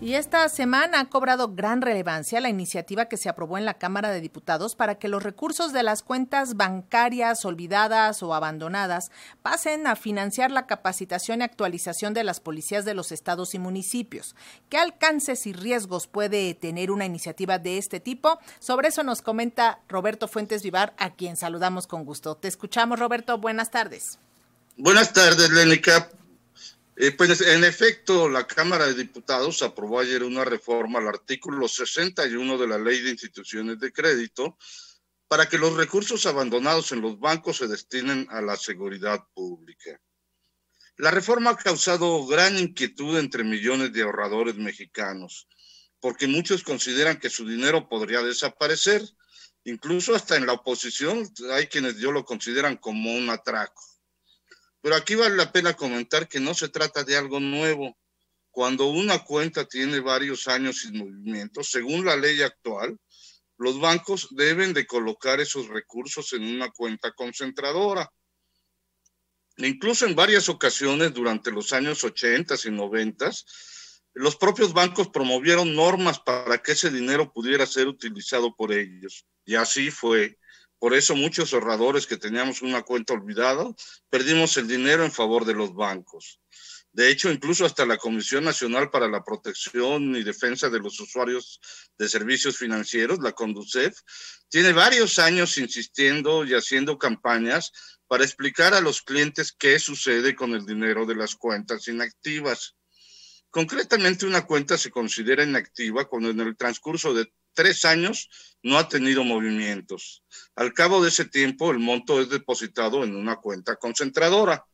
Y esta semana ha cobrado gran relevancia la iniciativa que se aprobó en la Cámara de Diputados para que los recursos de las cuentas bancarias olvidadas o abandonadas pasen a financiar la capacitación y actualización de las policías de los estados y municipios. ¿Qué alcances y riesgos puede tener una iniciativa de este tipo? Sobre eso nos comenta Roberto Fuentes Vivar, a quien saludamos con gusto. Te escuchamos, Roberto. Buenas tardes. Buenas tardes, Lenica. Eh, pues en efecto, la Cámara de Diputados aprobó ayer una reforma al artículo 61 de la Ley de Instituciones de Crédito para que los recursos abandonados en los bancos se destinen a la seguridad pública. La reforma ha causado gran inquietud entre millones de ahorradores mexicanos, porque muchos consideran que su dinero podría desaparecer. Incluso hasta en la oposición hay quienes yo lo consideran como un atraco. Pero aquí vale la pena comentar que no se trata de algo nuevo. Cuando una cuenta tiene varios años sin movimiento, según la ley actual, los bancos deben de colocar esos recursos en una cuenta concentradora. Incluso en varias ocasiones durante los años 80 y 90, los propios bancos promovieron normas para que ese dinero pudiera ser utilizado por ellos. Y así fue. Por eso muchos ahorradores que teníamos una cuenta olvidada, perdimos el dinero en favor de los bancos. De hecho, incluso hasta la Comisión Nacional para la Protección y Defensa de los Usuarios de Servicios Financieros, la CONDUCEF, tiene varios años insistiendo y haciendo campañas para explicar a los clientes qué sucede con el dinero de las cuentas inactivas. Concretamente, una cuenta se considera inactiva cuando en el transcurso de tres años no ha tenido movimientos. Al cabo de ese tiempo, el monto es depositado en una cuenta concentradora.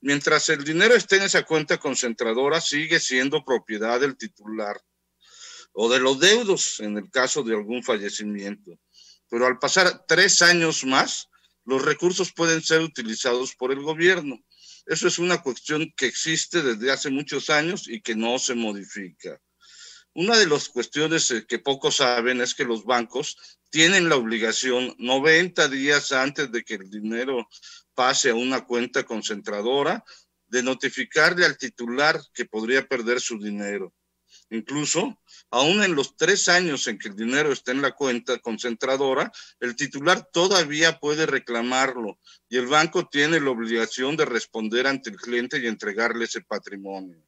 Mientras el dinero esté en esa cuenta concentradora, sigue siendo propiedad del titular o de los deudos en el caso de algún fallecimiento. Pero al pasar tres años más, los recursos pueden ser utilizados por el gobierno. Eso es una cuestión que existe desde hace muchos años y que no se modifica. Una de las cuestiones eh, que pocos saben es que los bancos tienen la obligación 90 días antes de que el dinero pase a una cuenta concentradora de notificarle al titular que podría perder su dinero. Incluso, aún en los tres años en que el dinero está en la cuenta concentradora, el titular todavía puede reclamarlo y el banco tiene la obligación de responder ante el cliente y entregarle ese patrimonio.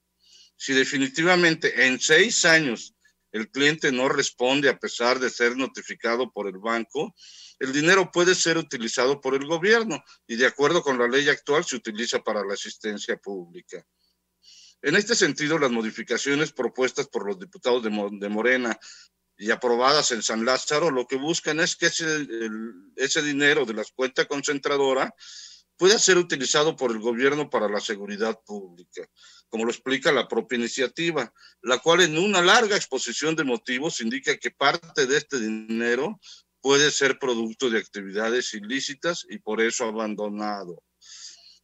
Si definitivamente en seis años el cliente no responde a pesar de ser notificado por el banco, el dinero puede ser utilizado por el gobierno y de acuerdo con la ley actual se utiliza para la asistencia pública. En este sentido, las modificaciones propuestas por los diputados de, Morena y aprobadas en San Lázaro, lo que buscan es que ese, ese dinero de las cuentas concentradoras pueda ser utilizado por el gobierno para la seguridad pública como lo explica la propia iniciativa, la cual en una larga exposición de motivos indica que parte de este dinero puede ser producto de actividades ilícitas y por eso abandonado.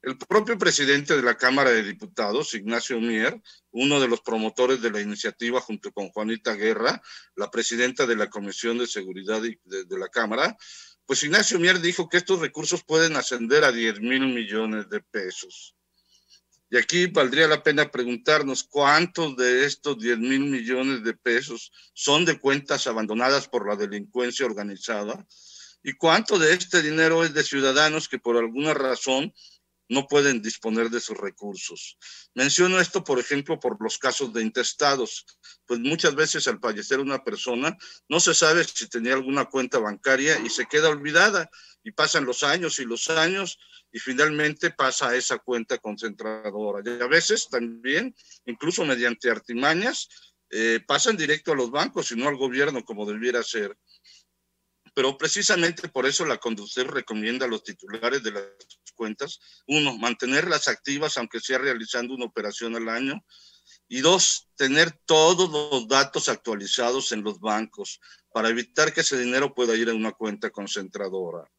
El propio presidente de la Cámara de Diputados, Ignacio Mier, uno de los promotores de la iniciativa junto con Juanita Guerra, la presidenta de la Comisión de Seguridad de, de la Cámara, pues Ignacio Mier dijo que estos recursos pueden ascender a 10 mil millones de pesos. Y aquí valdría la pena preguntarnos cuántos de estos 10 mil millones de pesos son de cuentas abandonadas por la delincuencia organizada y cuánto de este dinero es de ciudadanos que por alguna razón no pueden disponer de sus recursos. Menciono esto, por ejemplo, por los casos de intestados, pues muchas veces al fallecer una persona no se sabe si tenía alguna cuenta bancaria y se queda olvidada y pasan los años y los años y finalmente pasa a esa cuenta concentradora. Y a veces también, incluso mediante artimañas, eh, pasan directo a los bancos y no al gobierno como debiera ser. Pero precisamente por eso la conducción recomienda a los titulares de las cuentas, uno, mantenerlas activas aunque sea realizando una operación al año, y dos, tener todos los datos actualizados en los bancos para evitar que ese dinero pueda ir a una cuenta concentradora.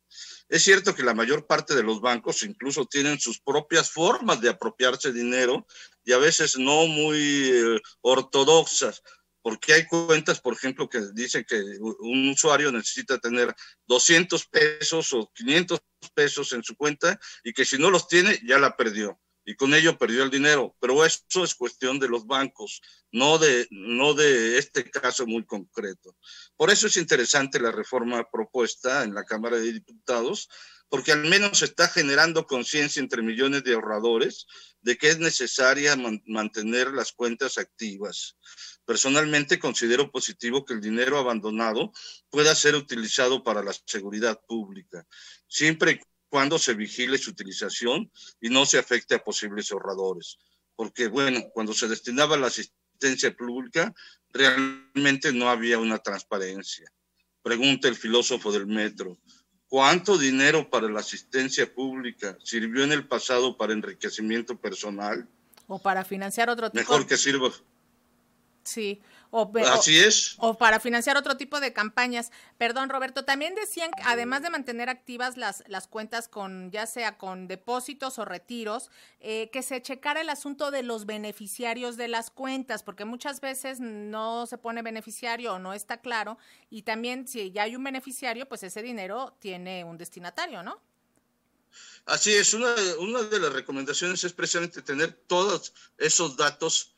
Es cierto que la mayor parte de los bancos incluso tienen sus propias formas de apropiarse dinero y a veces no muy eh, ortodoxas, porque hay cuentas, por ejemplo, que dicen que un usuario necesita tener 200 pesos o 500 pesos en su cuenta y que si no los tiene ya la perdió y con ello perdió el dinero. Pero eso es cuestión de los bancos, no de, no de este caso muy concreto. Por eso es interesante la reforma propuesta en la Cámara de Diputados, porque al menos está generando conciencia entre millones de ahorradores de que es necesaria mantener las cuentas activas. Personalmente considero positivo que el dinero abandonado pueda ser utilizado para la seguridad pública, siempre y cuando se vigile su utilización y no se afecte a posibles ahorradores. Porque, bueno, cuando se destinaba a la asistencia pública, realmente no había una transparencia. Pregunta el filósofo del metro. ¿Cuánto dinero para la asistencia pública sirvió en el pasado para enriquecimiento personal? O para financiar otro tipo Mejor que sirva Sí. O, Así es. O para financiar otro tipo de campañas. Perdón, Roberto, también decían que además de mantener activas las, las cuentas con, ya sea con depósitos o retiros, eh, que se checara el asunto de los beneficiarios de las cuentas, porque muchas veces no se pone beneficiario o no está claro. Y también si ya hay un beneficiario, pues ese dinero tiene un destinatario, ¿no? Así es, una, una de las recomendaciones es precisamente tener todos esos datos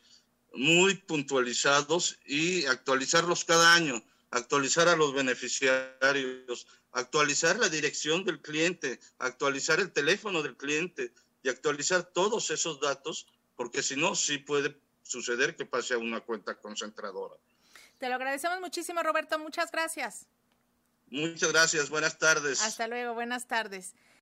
muy puntualizados y actualizarlos cada año, actualizar a los beneficiarios, actualizar la dirección del cliente, actualizar el teléfono del cliente y actualizar todos esos datos, porque si no, sí puede suceder que pase a una cuenta concentradora. Te lo agradecemos muchísimo, Roberto. Muchas gracias. Muchas gracias. Buenas tardes. Hasta luego. Buenas tardes.